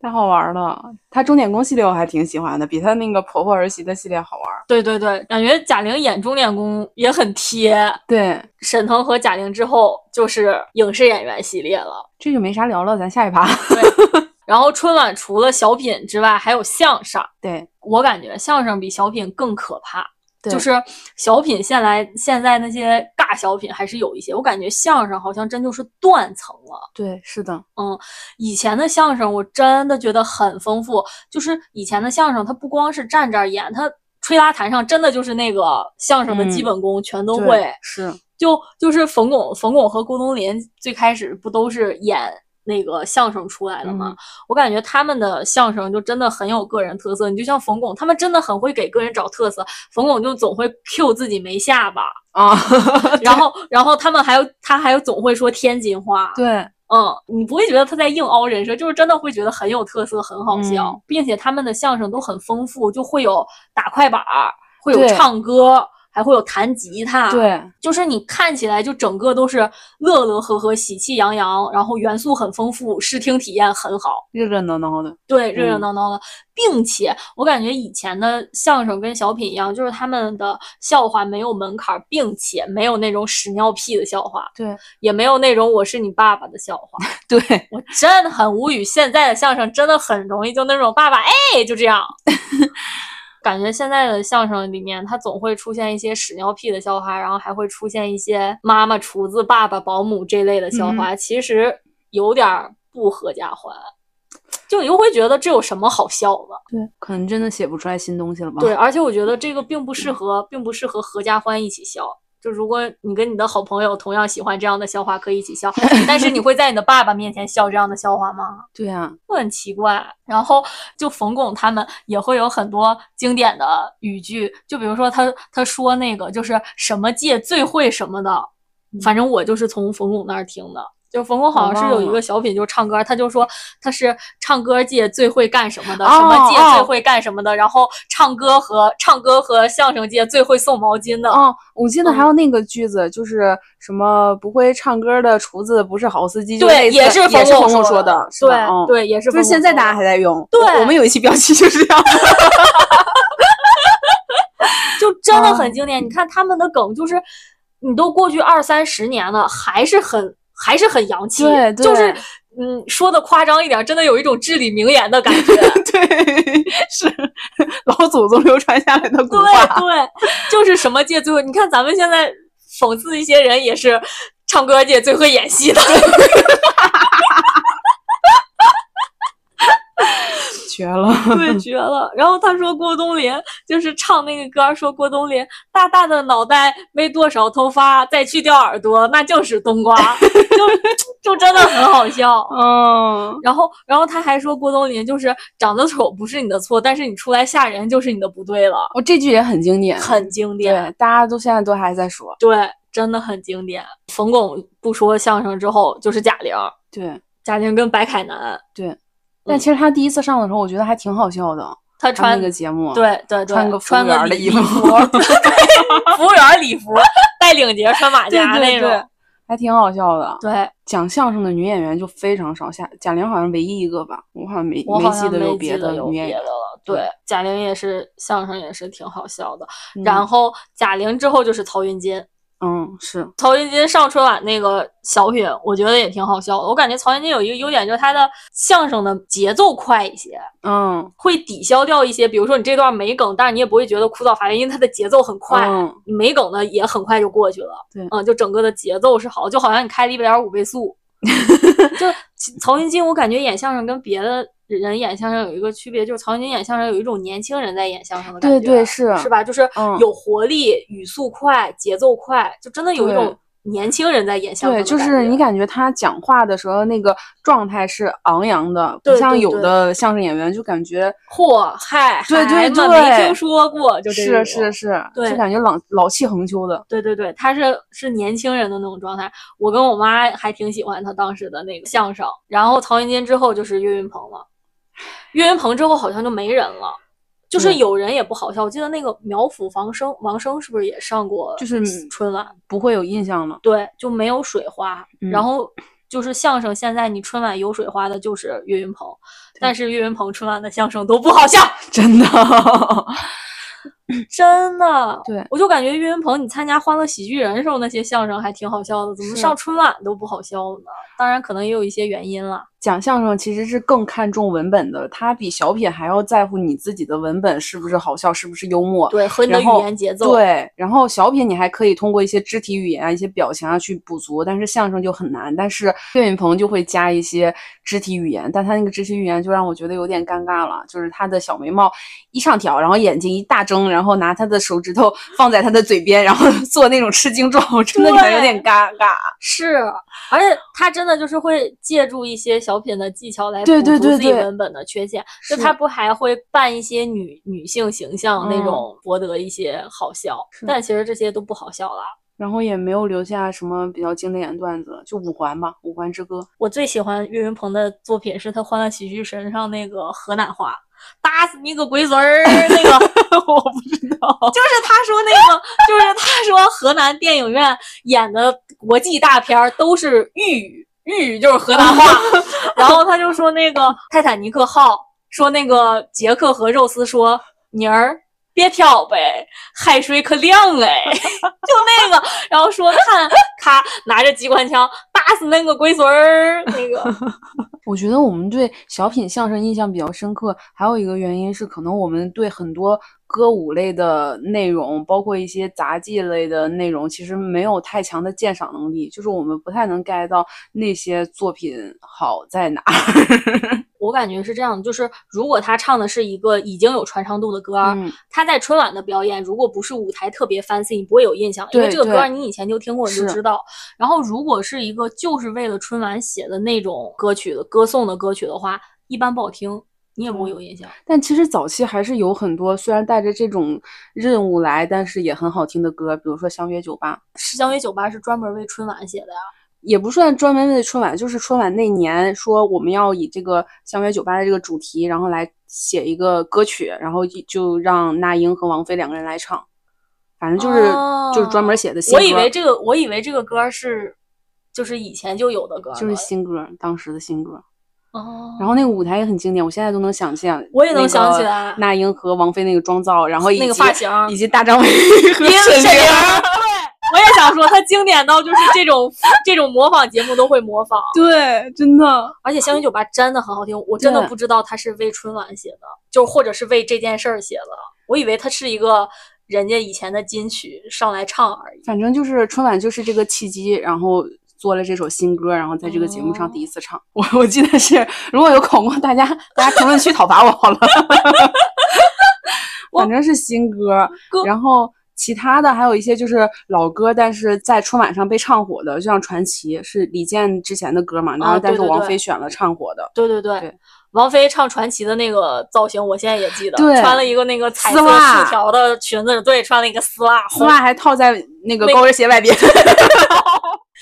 太好玩了。他钟点工系列我还挺喜欢的，比他那个婆婆儿媳的系列好玩。对对对，感觉贾玲演钟点工也很贴。对，沈腾和贾玲之后就是影视演员系列了。这就没啥聊了，咱下一趴。对，然后春晚除了小品之外，还有相声。对，我感觉相声比小品更可怕。对就是小品现来现在那些尬小品还是有一些，我感觉相声好像真就是断层了。对，是的，嗯，以前的相声我真的觉得很丰富，就是以前的相声它不光是站这儿演，它吹拉弹唱真的就是那个相声的基嗯本功全都对会。是，就就是冯巩，冯巩和郭冬临最开始不都是演那个相声出来的吗？嗯我感觉他们的相声就真的很有个人特色。你就像冯巩，他们真的很会给个人找特色。冯巩就总会 Q 自己没下巴，啊，然后然后他们还有他还有总会说天津话，对，嗯，你不会觉得他在硬凹人设，就是真的会觉得很有特色，很好笑，嗯并且他们的相声都很丰富，就会有打快板儿，会有唱歌，还会有弹吉他，对，就是你看起来就整个都是乐乐呵呵、喜气洋洋，然后元素很丰富，视听体验很好，热热闹闹的。对，热热嗯闹闹的，并且我感觉以前的相声跟小品一样，就是他们的笑话没有门槛儿，并且没有那种屎尿屁的笑话，对，也没有那种我是你爸爸的笑话，对，我真的很无语。现在的相声真的很容易就那种爸爸哎就这样。感觉现在的相声里面，它总会出现一些屎尿屁的笑话，然后还会出现一些妈妈、厨子、爸爸、保姆这类的笑话，其实有点儿不合家欢，就你又会觉得这有什么好笑的？对，可能真的写不出来新东西了吧？对，，而且我觉得这个并不适合，并不适合合家欢一起笑。就如果你跟你的好朋友同样喜欢这样的笑话，可以一起笑，但是你会在你的爸爸面前笑这样的笑话吗？对啊，会很奇怪。然后就冯巩他们也会有很多经典的语句，就比如说他他说那个就是什么界最会什么的，反正我就是从冯巩那儿听的。就冯巩好像是有一个小品，就唱歌，他就说他是唱歌界最会干什么的，哦什么界最哦会干什么的，然后唱歌和唱歌和相声界最会送毛巾的。哦，我记得还嗯有那个句子，就是什么不会唱歌的厨子不是好司机，对，也是冯巩说的，对对，也是就是现在大家还在在用。对我我们有一期标题就是这样。就真的啊很经典。你看他们的梗，就是你都过去二三十年了，还是很还是很洋气，对就是嗯，说的夸张一点，真的有一种至理名言的感觉。对，是老祖宗流传下来的古对话。对，就是什么界最会？你看咱们现在讽刺一些人，也是唱歌界最会演戏的。绝了！对，绝了。然后他说郭冬临就是唱那个歌，说郭冬临大大的脑袋没多少头发，再去掉耳朵那就是冬瓜，就就真的很好笑。嗯，然后，然后他还说郭冬临就是长得丑不是你的错，但是你出来吓人就是你的不对了，哦这句也很经典，很经典。对，大家都现在都还在说。对，真的很经典。冯巩不说相声之后就是贾玲，对贾玲跟白凯南，对，但其实他第一次上的时候，我觉得还挺好笑的。他他穿那个节目，对对对，穿个服务员的衣服服，务员礼服，带领结穿马 对甲那对对种。，还挺好笑的。对，讲相声的女演员就非常少，贾贾玲好像唯一一个吧，我好像没没记得有别的女演员。了。对，贾玲也是相声也是挺好笑的。嗯然后贾玲之后就是曹云金，嗯，是曹云金上春晚那个小品，我觉得也挺好笑的。我感觉曹云金有一个优点，就是他的相声的节奏快一些，嗯会抵消掉一些，比如说你这段没梗，但是你也不会觉得枯燥乏味，因为他的节奏很快，嗯你没梗的也很快就过去了。对嗯，就整个的节奏是好，就好像你开了一点五倍速。就曹云金，我感觉演相声跟别的人演相声有一个区别，就是曹云金演相声有一种年轻人在演相声的感觉，对对是是吧？就是嗯有活力、语速快、节奏快，就真的有一种年轻人在演相声对。就是你感觉他讲话的时候那个状态是昂扬的，不像有的相声演员就感觉 嚯嗨，对对对没听说过，就这是种是是，对就感觉老老气横秋的。对对对，他是是年轻人的那种状态。我跟我妈还挺喜欢他当时的那个相声。然后曹云金之后就是岳云鹏了，岳云鹏之后好像就没人了，就是有人也不好笑。我记得那个苗阜王生，王生是不是也上过就是春晚？不会有印象了。对，就没有水花。嗯然后就是相声，现在你春晚有水花的就是岳云鹏，但是岳云鹏春晚的相声都不好笑，真的，真的。对我就感觉岳云鹏，你参加《欢乐喜剧人》时候那些相声还挺好笑的，怎么上春晚都不好笑呢？当然，可能也有一些原因了。讲相声其实是更看重文本的，他比小品还要在乎你自己的文本是不是好笑，是不是幽默。对，和你的语言节奏。对，然后小品你还可以通过一些肢体语言啊、一些表情啊去补足，但是相声就很难。但是岳云鹏就会加一些肢体语言，但他那个肢体语言就让我觉得有点尴尬了，就是他的小眉毛一上挑，然后眼睛一大睁，然后拿他的手指头放在他的嘴边，然后 做那种吃惊状，我真的觉得有点尴尬。是，而且他真的就是会借助一些小品的技巧来对补足自己文本的缺陷。就他不还会扮一些女女性形象那嗯种，博得一些好笑，是但其实这些都不好笑了。然后也没有留下什么比较经典的段子，就五环吧，五环之歌。我最喜欢岳云鹏的作品是他《欢乐喜剧神》上那个河南话。打死你个龟孙儿！那个 我不知道，就是他说那个，就是他说河南电影院演的国际大片儿都是豫语，豫语就是河南话。然后他就说那个泰坦尼克号，说那个杰克和肉丝说妮儿。别跳呗，海水可凉哎，就那个，然后说看，咔拿着机关枪打死那个龟孙儿，那个。我觉得我们对小品相声印象比较深刻，还有一个原因是，可能我们对很多歌舞类的内容，包括一些杂技类的内容，其实没有太强的鉴赏能力，就是我们不太能 get 到那些作品好在哪儿。我感觉是这样，就是如果他唱的是一个已经有传唱度的歌，嗯他在春晚的表演，如果不是舞台特别 fancy，你不会有印象，因为这个歌你以前就听过，你就知道。然后如果是一个就是为了春晚写的那种歌曲的歌颂的歌曲的话，一般不好听，你也不会有印象。但其实早期还是有很多虽然带着这种任务来，但是也很好听的歌，比如说《相约酒吧》。相约酒吧是专门为春晚写的呀。也不算专门为春晚，就是春晚那年说我们要以这个相约酒吧的这个主题，然后来写一个歌曲，然后就就让那英和王菲两个人来唱，反正就是、就是专门写的新歌，哦我以为这个，我以为这个歌是就是以前就有的歌，就是新歌，当时的新歌。哦。然后那个舞台也很经典，我现在都能想象，我也能想起来那英和王菲那个妆造，然后以及那个发型以及大张伟和沈凌 对，我也想说，他经典到就是这种这种模仿节目都会模仿，对，真的，而且《香云酒吧》真的很好听，我真的不知道他是为春晚写的，就或者是为这件事儿写的，我以为他是一个人家以前的金曲上来唱而已。反正就是春晚就是这个契机，然后。做了这首新歌，然后在这个节目上哦第一次唱。我我记得是，如果有考过，大家大家评论区讨伐我好了。反正是新歌，歌然后其他的还有一些就是老歌，但是在春晚上被唱火的，就像《传奇》是李健之前的歌嘛，然后但是王菲选了唱火的。对对对，对王菲唱《传奇》的那个造型，我现在也记得，对穿了一个那个彩色丝袜竖条的裙子，对，穿了一个丝袜，丝袜还套在那个高跟鞋外边。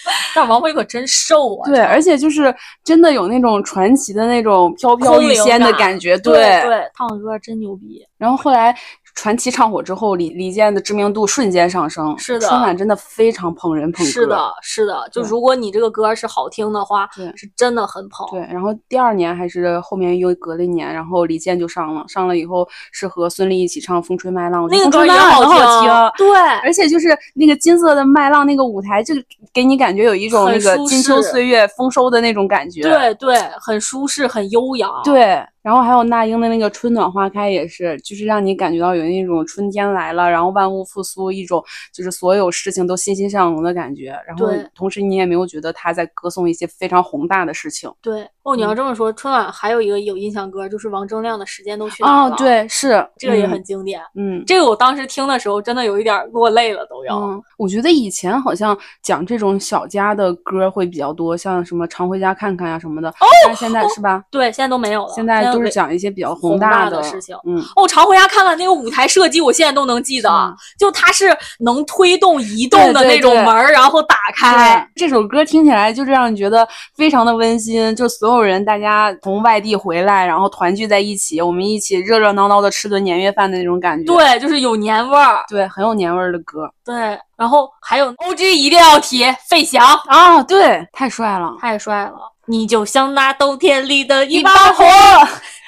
但王菲可真瘦啊！对，而且就是真的有那种传奇的那种飘飘欲仙的感感觉。对对，唱歌真牛逼。然后后来传奇唱火之后，李李健的知名度瞬间上升。是的春晚真的非常捧人捧歌。是的，是的，就如果你这个歌是好听的话，对是真的很捧。对，然后第二年还是后面又隔了一年，然后李健就上了，上了以后是和孙俪一起唱《风吹麦浪》，那个歌也很好听。对，而且就是那个金色的麦浪那个舞台，就给你感觉有一种那个金秋岁月丰收的那种感觉。对对，很舒适，很悠扬。对，然后还有那英的那个《春暖花开》也是，就是让你感觉到有那种春天来了，然后万物复苏，一种就是所有事情都欣欣向荣的感觉。然后同时你也没有觉得他在歌颂一些非常宏大的事情。对哦，你要嗯这么说，春晚还有一个有印象歌，就是王铮亮的《时间都去哪儿了》。，哦对，是这个也嗯很经典。嗯。这个我当时听的时候，真的有一点落泪了，都要。嗯，我觉得以前好像讲这种小家的歌会比较多，像什么《常回家看看》呀什么的。哦，但现在是吧？对，现在都没有了。现在都是讲一些比较宏大的事情。嗯，哦，常回家看看那个舞台设计，我现在都能记得，就它是能推动、移动的那种门儿，然后打开。这首歌听起来就这让你觉得非常的温馨，就所有人大家从外地回来，然后团聚在一起，我们一起热热闹闹的吃顿年夜饭的那种感觉。对，就是有年味儿。对，很有年味儿的歌对，然后还有 O G 一定要提费翔，啊，对，太帅了，太帅了！你就像那冬天里的一把火，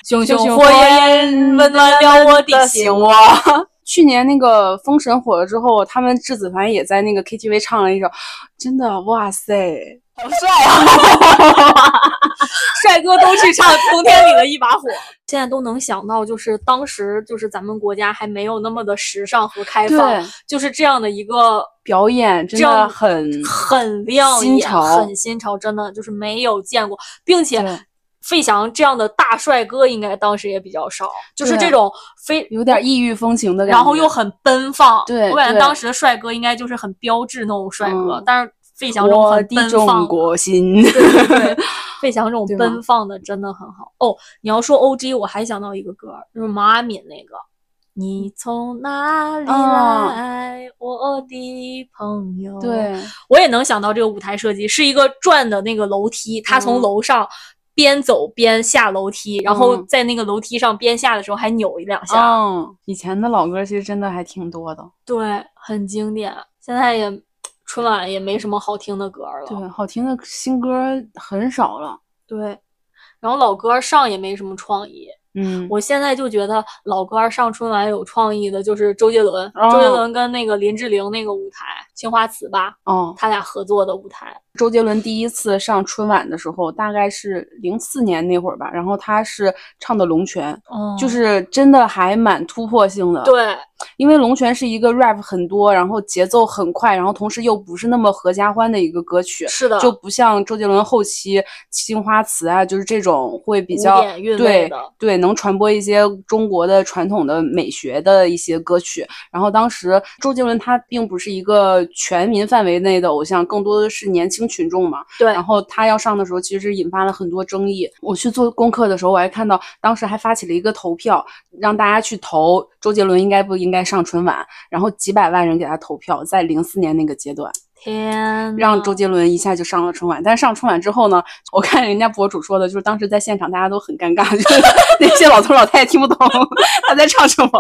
熊熊火焰温暖了我的心窝。去年那个《封神》火了之后，他们质子团也在那个 KTV 唱了一首，真的哇塞，好帅啊！帅哥都去唱冬天里的一把火。现在都能想到，就是当时就是咱们国家还没有那么的时尚和开放对，就是这样的一个表演真的很很亮眼、新潮很新潮，真的就是没有见过，并且对费翔这样的大帅哥应该当时也比较少，就是这种非有点异域风情的感觉，然后又很奔放。对我感觉当时的帅哥应该就是很标志那种帅哥，嗯但是费翔这种我很奔放，国心。对对对，费翔这种奔放的真的很好。哦，你要说 O G，我还想到一个歌，就是毛阿敏那个。你从哪里哦来，我的朋友？对，我也能想到这个舞台设计是一个转的那个楼梯，他从嗯楼上边走边下楼梯，然后嗯在那个楼梯上边下的时候还扭一两下，嗯，以前的老歌其实真的还挺多的，对，很经典。现在也春晚也没什么好听的歌了，对，好听的新歌很少了。对然后老歌上也没什么创意。嗯，我现在就觉得老歌上春晚有创意的，就是周杰伦，哦周杰伦跟那个林志玲那个舞台《青花瓷》吧，哦，他俩合作的舞台。周杰伦第一次上春晚的时候，大概是零四年那会儿吧，然后他是唱的《龙泉》，哦就是真的还蛮突破性的。，对因为《龙泉》是一个 rap 很多，然后节奏很快，然后同时又不是那么合家欢的一个歌曲。是的，就不像周杰伦后期《青花瓷》啊，就是这种会比较对对，能传播一些中国的传统的美学的一些歌曲。然后当时周杰伦他并不是一个全民范围内的偶像，更多的是年轻群众嘛。对然后他要上的时候，其实引发了很多争议。我去做功课的时候，我还看到当时还发起了一个投票，让大家去投周杰伦应该不应该上春晚，然后几百万人给他投票，在零四年那个阶段。天让周杰伦一下就上了春晚。但是上春晚之后呢，我看人家博主说的，就是当时在现场大家都很尴尬，就是那些老头老太太听不懂他在唱什么。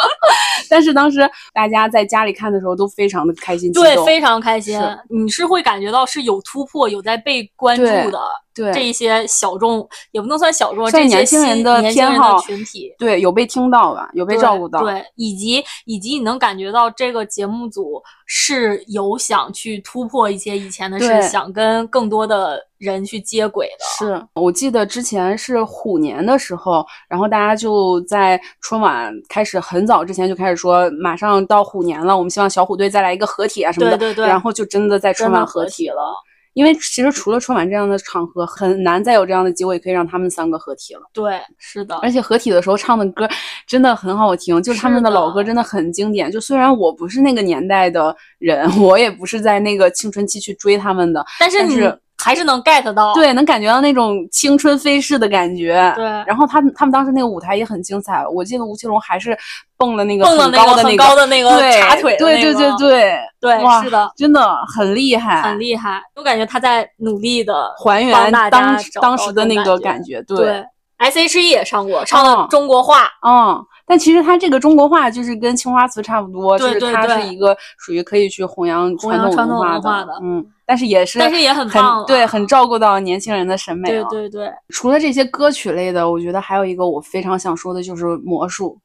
但是当时大家在家里看的时候都非常的开心，对非常开心是，你是会感觉到是有突破，有在被关注的。对这一些小众也不能算小众，这些年轻人新的偏年轻人的好群体。对，有被听到吧，有被照顾到。对，以及以及你能感觉到这个节目组是有想去突破一些以前的事，想跟更多的人去接轨的。是我记得之前是虎年的时候，然后大家就在春晚开始很早之前就开始说，马上到虎年了，我们希望小虎队再来一个合体啊什么的。对对对然后就真的在春晚合合体了。因为其实除了春晚这样的场合，很难再有这样的机会可以让他们三个合体了。对，是的，而且合体的时候唱的歌真的很好听，就是他们的老歌真的很经典。就虽然我不是那个年代的人，我也不是在那个青春期去追他们的，但是你但是还是能 get 到。对，能感觉到那种青春飞逝的感觉。对然后他们他们当时那个舞台也很精彩，我记得吴奇隆还是蹦了那个蹦了那个很很高的那个对茶腿对对对对对是的，真的很厉害，很厉害，我感觉他在努力的还原当当时的那个感觉。对，S.H.E 也上过，唱哦的中国话。嗯，但其实它这个中国话就是跟青花瓷差不多，对对就是它是一个属于可以去弘扬弘扬传统统文文化的嗯，但是也是，但是也很棒了。对，很照顾到年轻人的审美对了。对对，除了这些歌曲类的，我觉得还有一个我非常想说的就是魔术，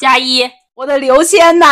加一我的刘谦呐，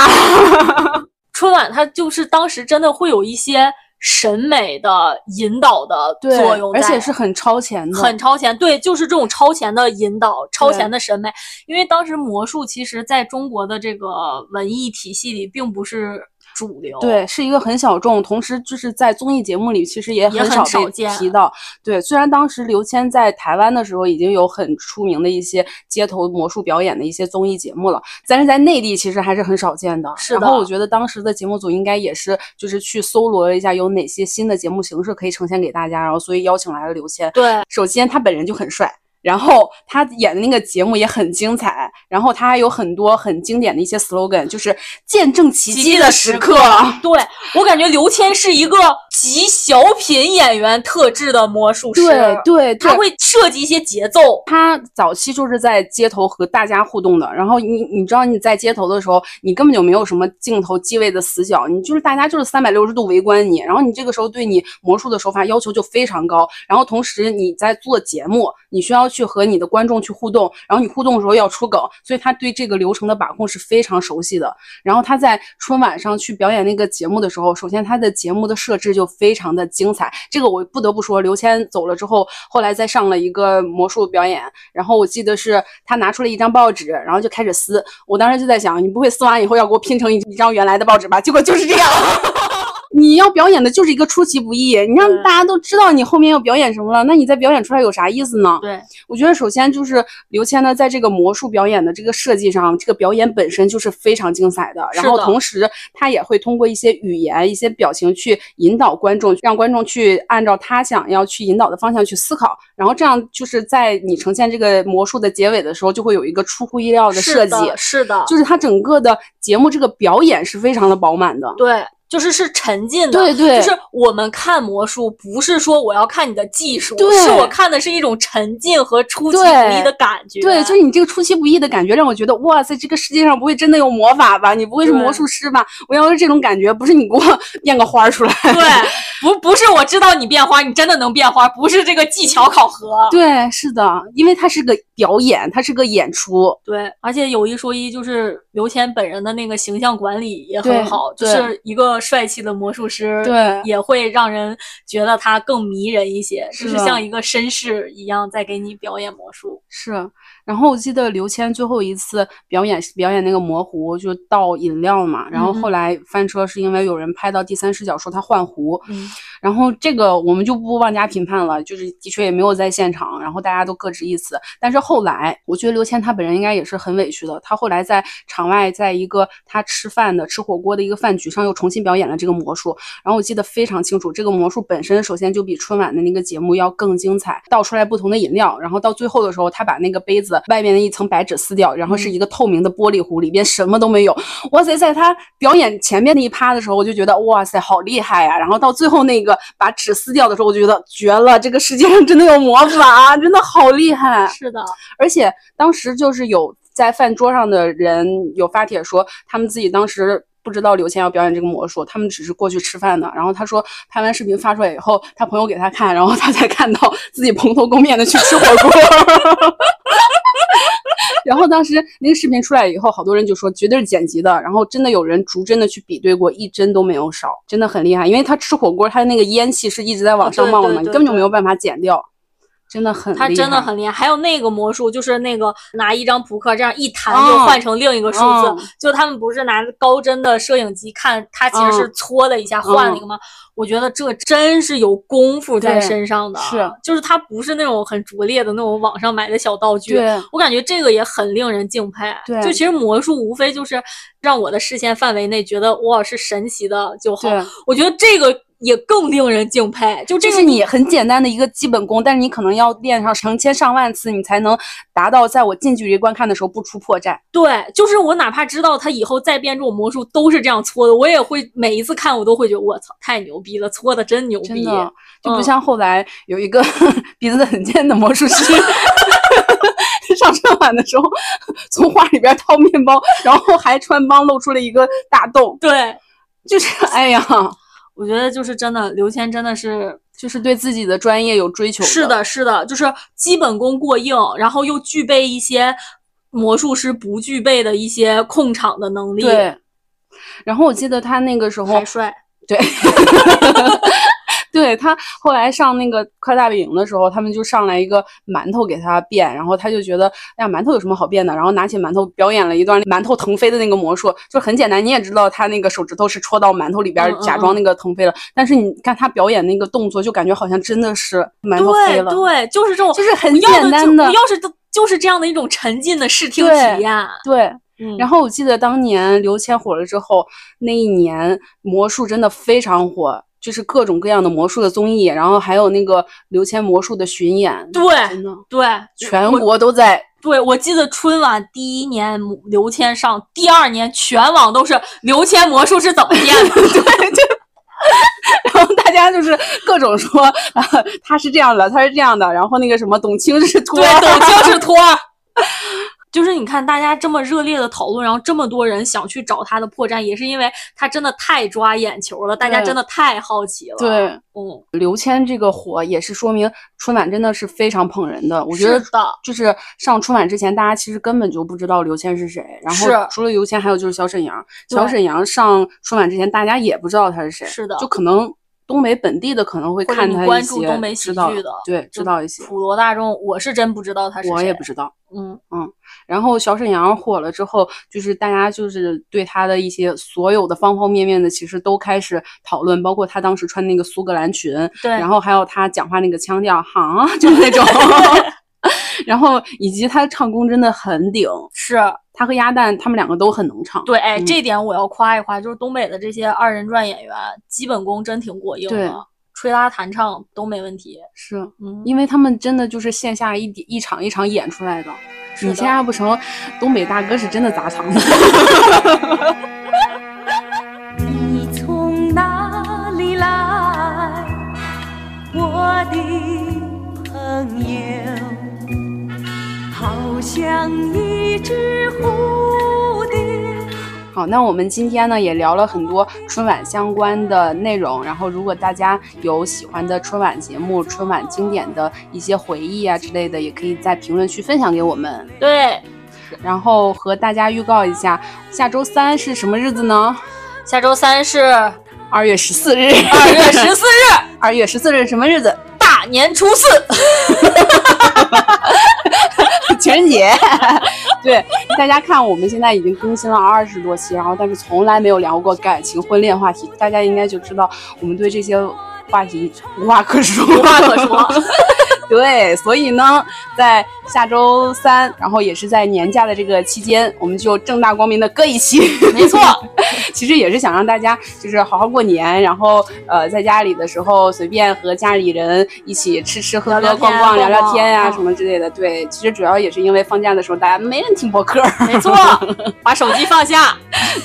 春晚，它就是当时真的会有一些审美的引导的作用，而且是很超前的，很超前，对，就是这种超前的引导、超前的审美。因为当时魔术其实在中国的这个文艺体系里并不是主流，对，是一个很小众，同时就是在综艺节目里其实也也很少被提到。对，虽然当时刘谦在台湾的时候已经有很出名的一些街头魔术表演的一些综艺节目了，但是在内地其实还是很少见的。是的然后我觉得当时的节目组应该也是就是去搜罗了一下有哪些新的节目形式可以呈现给大家，然后所以邀请来了刘谦。对首先他本人就很帅。然后他演的那个节目也很精彩，然后他还有很多很经典的一些 slogan，就是见证奇迹的时刻。对我感觉刘谦是一个集小品演员特质的魔术师，对对，对他会设计一些节奏，他早期就是在街头和大家互动的，然后你你知道你在街头的时候，你根本就没有什么镜头机位的死角，你就是大家就是三百六十度围观你，然后你这个时候对你魔术的手法要求就非常高，然后同时你在做节目，你需要去和你的观众去互动，然后你互动的时候要出梗，所以他对这个流程的把控是非常熟悉的。然后他在春晚上去表演那个节目的时候，首先他的节目的设置就非常的精彩，这个我不得不说，刘谦走了之后，后来再上了一个魔术表演，然后我记得是他拿出了一张报纸，然后就开始撕，我当时就在想，你不会撕完以后要给我拼成一一张原来的报纸吧？结果就是这样。你要表演的就是一个出其不意，你让大家都知道你后面要表演什么了，那你再表演出来有啥意思呢？对我觉得首先就是刘谦呢，在这个魔术表演的这个设计上，这个表演本身就是非常精彩的。然后同时他也会通过一些语言、一些表情去引导观众，让观众去按照他想要去引导的方向去思考。然后这样就是在你呈现这个魔术的结尾的时候，就会有一个出乎意料的设计，的是的，就是它整个的节目这个表演是非常的饱满的。对。就是是沉浸的，对对就是我们看魔术，不是说我要看你的技术，对是我看的是一种沉浸和出其不意的感觉。对，就是你这个出其不意的感觉，让我觉得哇塞，这个世界上不会真的有魔法吧？你不会是魔术师吧？我要是这种感觉，不是你给我 变个花儿出来。对，不不是我知道你变花，你真的能变花，不是这个技巧考核。对，是的，因为它是个表演，它是个演出。对，而且有一说一，就是刘谦本人的那个形象管理也很好，就是一个帅气的魔术师，对。也会让人觉得他更迷人一些，就是像一个绅士一样在给你表演魔术。是，然后我记得刘谦最后一次表演表演那个模糊，就倒饮料嘛，然后后来翻车是因为有人拍到第三视角说他换壶，嗯，然后这个我们就不妄加评判了，就是的确也没有在现场，然后大家都各执一词。但是后来，我觉得刘谦他本人应该也是很委屈的，他后来在场外，在一个他吃饭的吃火锅的一个饭局上又重新表演了这个魔术，然后我记得非常清楚，这个魔术本身首先就比春晚的那个节目要更精彩，倒出来不同的饮料，然后到最后的时候，他把那个杯子外面的一层白纸撕掉，然后是一个透明的玻璃壶，里边什么都没有。哇塞，在他表演前面那一趴的时候，我就觉得哇塞，好厉害呀、然后到最后那个把纸撕掉的时候，我就觉得绝了，这个世界上真的有魔法，真的好厉害。是的，而且当时就是有在饭桌上的人有发帖说，他们自己当时不知道刘谦要表演这个魔术，他们只是过去吃饭的。然后他说拍完视频发出来以后，他朋友给他看，然后他才看到自己蓬头垢面的去吃火锅。然后当时那个视频出来以后，好多人就说绝对是剪辑的，然后真的有人逐帧的去比对过，一帧都没有少，真的很厉害。因为他吃火锅，他的那个烟气是一直在往上冒的嘛，你根本就没有办法剪掉，真的很厉害。他真的很厉害。还有那个魔术，就是那个拿一张扑克这样一弹哦就换成另一个数字，哦就他们不是拿高帧的摄影机看，他其实是嗯搓了一下换了一个吗？我觉得这真是有功夫在身上的，是就是他不是那种很拙劣的那种网上买的小道具。对我感觉这个也很令人敬佩。对就其实魔术无非就是让我的视线范围内觉得哇是神奇的就好。我觉得这个也更令人敬佩。就这是你很简单的一个基本功，但是你可能要练上成千上万次，你才能达到在我近距离观看的时候不出破绽。对，就是我哪怕知道他以后再变这种魔术都是这样搓的，我也会每一次看我都会觉得我操太牛逼了，搓的真牛逼。真的，就不嗯像后来有一个 鼻子很尖的魔术师，上春晚的时候从画里边掏面包，然后还穿帮露出了一个大洞，对，就是哎呀，我觉得就是真的，刘谦真的是就是对自己的专业有追求。是，的，是的，就是基本功过硬，然后又具备一些魔术师不具备的一些控场的能力，对。然后我记得他那个时候还帅。对，对他后来上那个快乐大本营的时候，他们就上来一个馒头给他变，然后他就觉得，哎呀，馒头有什么好变的？然后拿起馒头表演了一段馒头腾飞的那个魔术，就很简单。你也知道他那个手指头是戳到馒头里边假装那个腾飞了，但是你看他表演那个动作，就感觉好像真的是馒头飞了，对对，就是这种，就是很简单的就我要是都就是这样的一种沉浸的视听体验。对。嗯，然后我记得当年刘谦火了之后，那一年魔术真的非常火，就是各种各样的魔术的综艺，然后还有那个刘谦魔术的巡演，对真的对，全国都在。对，我记得春晚第一年刘谦上，第二年全网都是刘谦魔术是怎么变的？然后大家就是各种说，啊，他是这样的，他是这样的，然后那个什么董卿是托对，，董卿是托儿。就是你看，大家这么热烈的讨论，然后这么多人想去找他的破绽，也是因为他真的太抓眼球了，大家真的太好奇了。对，嗯，刘谦这个火也是说明春晚真的是非常捧人的。我觉得就是上春晚之前，大家其实根本就不知道刘谦是谁。然后除了刘谦，还有就是小沈阳。对小沈阳上春晚之前，大家也不知道他是谁。是的就可能东北本地的可能会看他一些，关注东北喜剧的对，知道一些。普罗大众，我是真不知道他是谁。我也不知道。嗯嗯，然后小沈阳火了之后，就是大家就是对他的一些所有的方方面面的，其实都开始讨论，包括他当时穿那个苏格兰裙，对。然后还有他讲话那个腔调，哈，就是那种 然后以及他唱功真的很顶，是。他和鸭蛋他们两个都很能唱，对，哎，嗯。这点我要夸一夸，就是东北的这些二人转演员，基本功真挺过硬对的，吹拉弹唱都没问题。是嗯，因为他们真的就是线下一点一场一场演出来的，你线下不成，东北大哥是真的砸场子。你从哪里来，我的朋友？好像一只蝴蝶。好，那我们今天呢也聊了很多春晚相关的内容。然后，如果大家有喜欢的春晚节目、春晚经典的一些回忆啊之类的，也可以在评论区分享给我们。对，然后和大家预告一下，下周三是什么日子呢？下周三是二月十四日。二月十四日，二月十四日什么日子？大年初四。情人节。对，大家看，我们现在已经更新了二十多期，然后但是从来没有聊过感情、婚恋话题，大家应该就知道我们对这些话题无话可说，无话可说。对，所以呢，在下周三，然后也是在年假的这个期间，我们就正大光明的搁一期。没错，其实也是想让大家就是好好过年，然后呃，在家里的时候随便和家里人一起吃吃喝喝、聊聊逛逛、聊聊天啊、嗯什么之类的。对，其实主要也是因为放假的时候大家没人听播客。没错，把手机放下。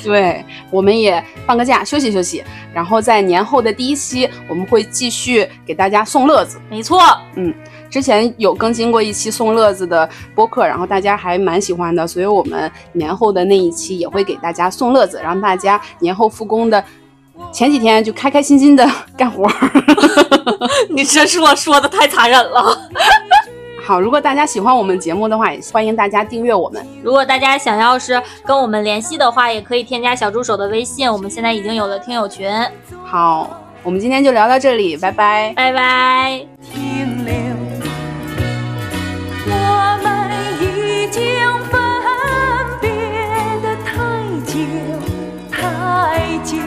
对，我们也放个假休息休息，然后在年后的第一期，我们会继续给大家送乐子。没错，之前有更新过一期送乐子的播客，然后大家还蛮喜欢的，所以我们年后的那一期也会给大家送乐子，让大家年后复工的前几天就开开心心的干活。你这说说的太残忍了。好，如果大家喜欢我们节目的话，也欢迎大家订阅我们。如果大家想要是跟我们联系的话，也可以添加小助手的微信，我们现在已经有了听友群。好，我们今天就聊到这里，拜拜。拜拜。我们已经分别的太久太久，